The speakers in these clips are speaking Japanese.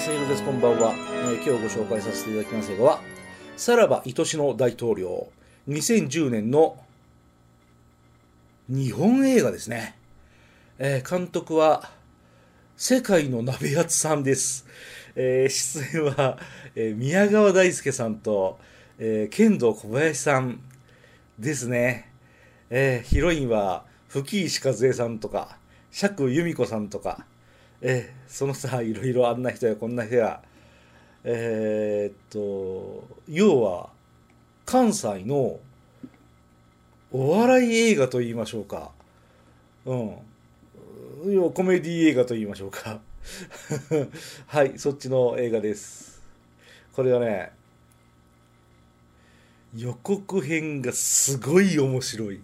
す。ひろです。こんばんは、えー、今日ご紹介させていただきます映画は、さらば愛しの大統領。2010年の日本映画ですね。えー、監督は、世界の鍋やつさんです。えー、出演は、えー、宮川大輔さんと、えー、剣道小林さんですね。えー、ヒロインは、吹石和恵さんとか、釈由美子さんとか、えー、そのさ、いろいろあんな人やこんな人や、えー、っと、要は、関西のお笑い映画と言いましょうか。うん。要はコメディ映画と言いましょうか。はい、そっちの映画です。これはね、予告編がすごい面白い。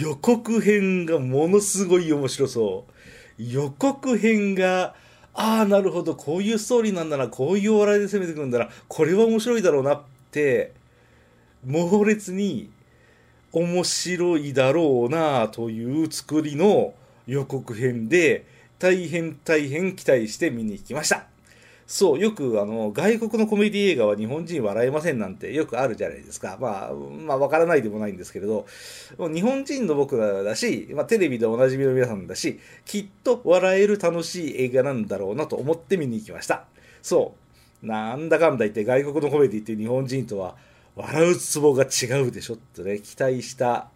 予告編がものすごい面白そう。予告編が、ああ、なるほど、こういうストーリーなんだな、こういうお笑いで攻めてくるんだな、これは面白いだろうなって、猛烈に面白いだろうなという作りの予告編で、大変大変期待して見に行きました。そう、よくあの、外国のコメディ映画は日本人笑えませんなんてよくあるじゃないですか。まあ、まあ、わからないでもないんですけれど、日本人の僕らだし、まあ、テレビでおなじみの皆さんだし、きっと笑える楽しい映画なんだろうなと思って見に行きました。そう。なんだかんだ言って外国のコメディって日本人とは笑うツボが違うでしょってね、期待した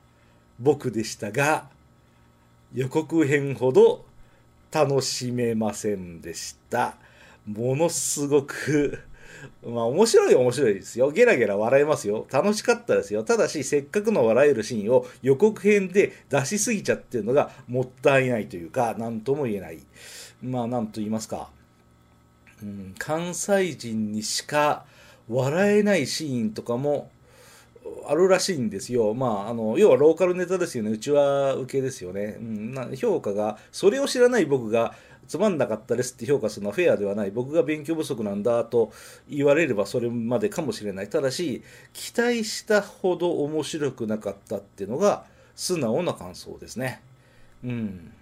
僕でしたが、予告編ほど楽しめませんでした。ものすごく、まあ面白い面白いですよ。ゲラゲラ笑えますよ。楽しかったですよ。ただし、せっかくの笑えるシーンを予告編で出しすぎちゃってるのがもったいないというか、何とも言えない。まあ、なんと言いますか。うん、関西人にしか笑えないシーンとかもあるらしいんですよ。まあ、あの、要はローカルネタですよね。うちは受けですよね。うん、評価が、それを知らない僕がつまんなかったですって評価するのはフェアではない。僕が勉強不足なんだと言われればそれまでかもしれない。ただし、期待したほど面白くなかったっていうのが素直な感想ですね。うん。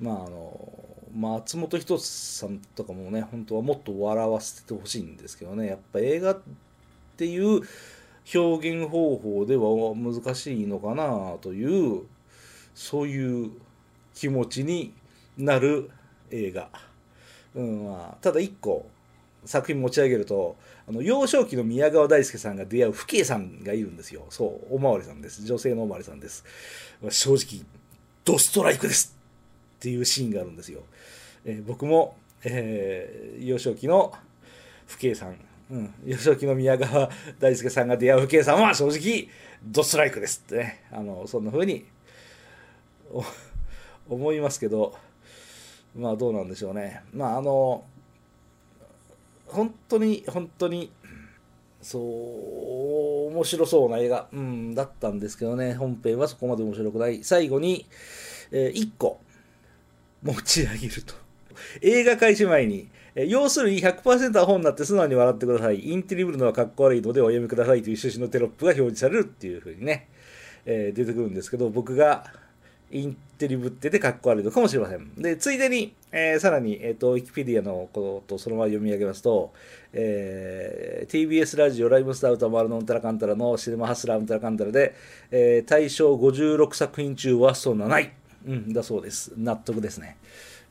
まあ、あの、松本人志さんとかもね、本当はもっと笑わせてほしいんですけどね、やっぱ映画っていう表現方法では難しいのかなという、そういう気持ちになる映画。うんまあ、ただ一個作品持ち上げるとあの幼少期の宮川大輔さんが出会う父兄さんがいるんですよ。そうおまわりさんです。女性のおまわりさんです。正直ドストライクです。っていうシーンがあるんですよ、えー、僕も、えー、幼少期の父兄さん、うん、幼少期の宮川大輔さんが出会う父兄さんは正直ドストライクですってね。あのそんな風に思いますけど、まあどうなんでしょうね。まああの、本当に本当に、そう、面白そうな映画、うん、だったんですけどね、本編はそこまで面白くない。最後に、えー、1個持ち上げると。映画開始前に、え要するに100%アホになって素直に笑ってください。インテリブルのはかっこ悪いのでお読みくださいという趣旨のテロップが表示されるっていうふうにね、えー、出てくるんですけど、僕がインテリぶっててかっこ悪いのかもしれません。で、ついでに、えー、さらに、えっ、ー、と、ウィキペディアのことをそのまま読み上げますと、えー、TBS ラジオライブスター歌丸のうんたらかんたらのシネマハスラーうんたらかんたらで、えー、大賞56作品中はそんなない。うん、だそうです。納得ですね。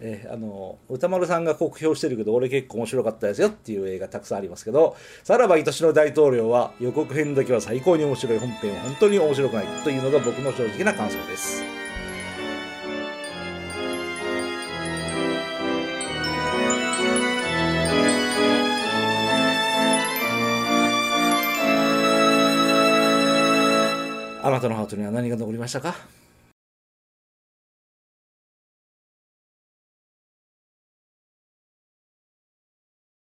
えー、あの歌丸さんが酷評してるけど俺結構面白かったですよっていう映画たくさんありますけどさらば愛しの大統領は予告編だけは最高に面白い本編は本当に面白くないというのが僕の正直な感想です。なたのハートには何が残りましたか？